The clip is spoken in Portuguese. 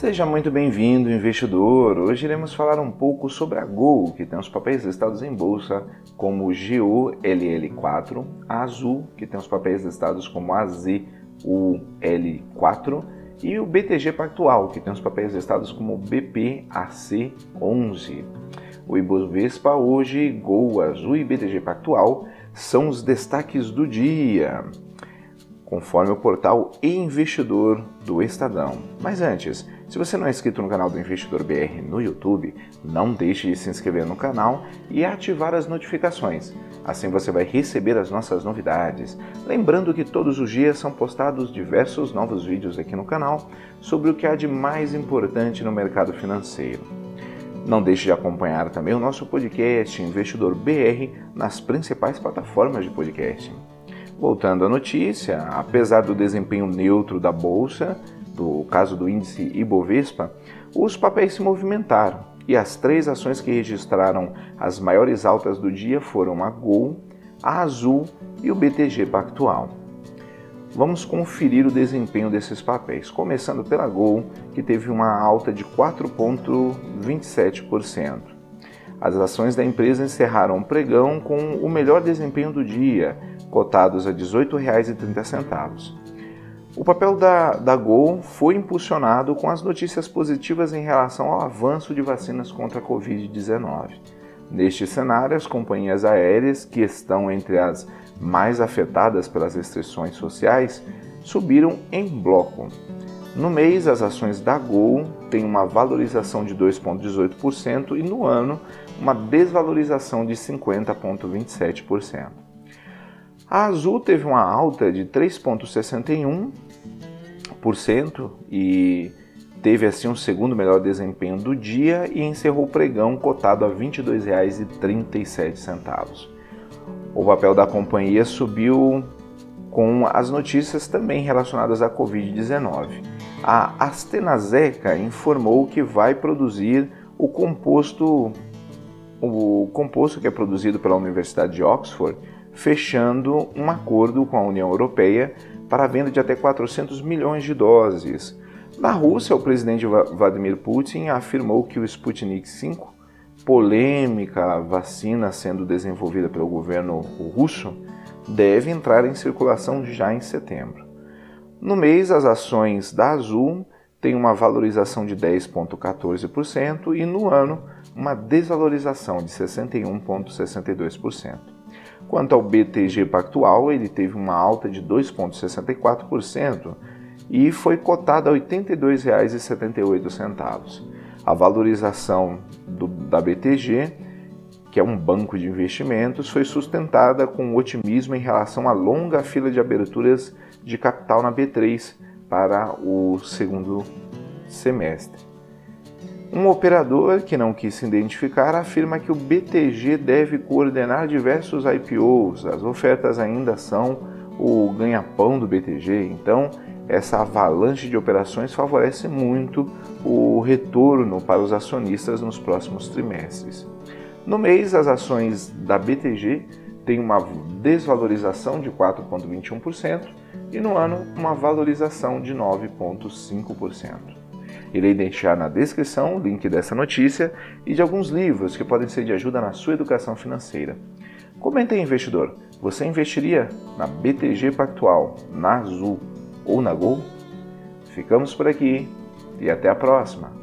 Seja muito bem-vindo, investidor. Hoje iremos falar um pouco sobre a Gol, que tem os papéis listados em bolsa como GOLL4, a Azul, que tem os papéis listados como AZUL4, e o BTG Pactual, que tem os papéis listados como BPAC11. O Ibovespa hoje, Gol, Azul e BTG Pactual são os destaques do dia conforme o portal e-investidor do Estadão. Mas antes, se você não é inscrito no canal do Investidor BR no YouTube, não deixe de se inscrever no canal e ativar as notificações. Assim você vai receber as nossas novidades. Lembrando que todos os dias são postados diversos novos vídeos aqui no canal sobre o que há de mais importante no mercado financeiro. Não deixe de acompanhar também o nosso podcast Investidor BR nas principais plataformas de podcast. Voltando à notícia, apesar do desempenho neutro da bolsa, do caso do índice Ibovespa, os papéis se movimentaram e as três ações que registraram as maiores altas do dia foram a Gol, a Azul e o BTG Pactual. Vamos conferir o desempenho desses papéis, começando pela Gol, que teve uma alta de 4,27%. As ações da empresa encerraram o pregão com o melhor desempenho do dia, cotados a R$ 18,30. O papel da, da Gol foi impulsionado com as notícias positivas em relação ao avanço de vacinas contra a Covid-19. Neste cenário, as companhias aéreas, que estão entre as mais afetadas pelas restrições sociais, subiram em bloco. No mês, as ações da Gol têm uma valorização de 2,18% e no ano, uma desvalorização de 50,27%. A Azul teve uma alta de 3,61% e teve assim um segundo melhor desempenho do dia e encerrou o pregão cotado a R$ 22,37. O papel da companhia subiu com as notícias também relacionadas à Covid-19. A AstraZeneca informou que vai produzir o composto o composto que é produzido pela Universidade de Oxford fechando um acordo com a União Europeia para a venda de até 400 milhões de doses. Na Rússia, o presidente Vladimir Putin afirmou que o Sputnik V, polêmica vacina sendo desenvolvida pelo governo russo, deve entrar em circulação já em setembro. No mês, as ações da Azul têm uma valorização de 10,14% e no ano, uma desvalorização de 61,62%. Quanto ao BTG Pactual, ele teve uma alta de 2,64% e foi cotado a R$ 82,78. A valorização do, da BTG, que é um banco de investimentos, foi sustentada com otimismo em relação à longa fila de aberturas de capital na B3 para o segundo semestre. Um operador que não quis se identificar afirma que o BTG deve coordenar diversos IPOs. As ofertas ainda são o ganha-pão do BTG, então essa avalanche de operações favorece muito o retorno para os acionistas nos próximos trimestres. No mês, as ações da BTG têm uma desvalorização de 4,21% e no ano, uma valorização de 9,5%. Irei deixar na descrição o link dessa notícia e de alguns livros que podem ser de ajuda na sua educação financeira. Comenta aí, investidor, você investiria na BTG Pactual, na Azul ou na Gol? Ficamos por aqui e até a próxima!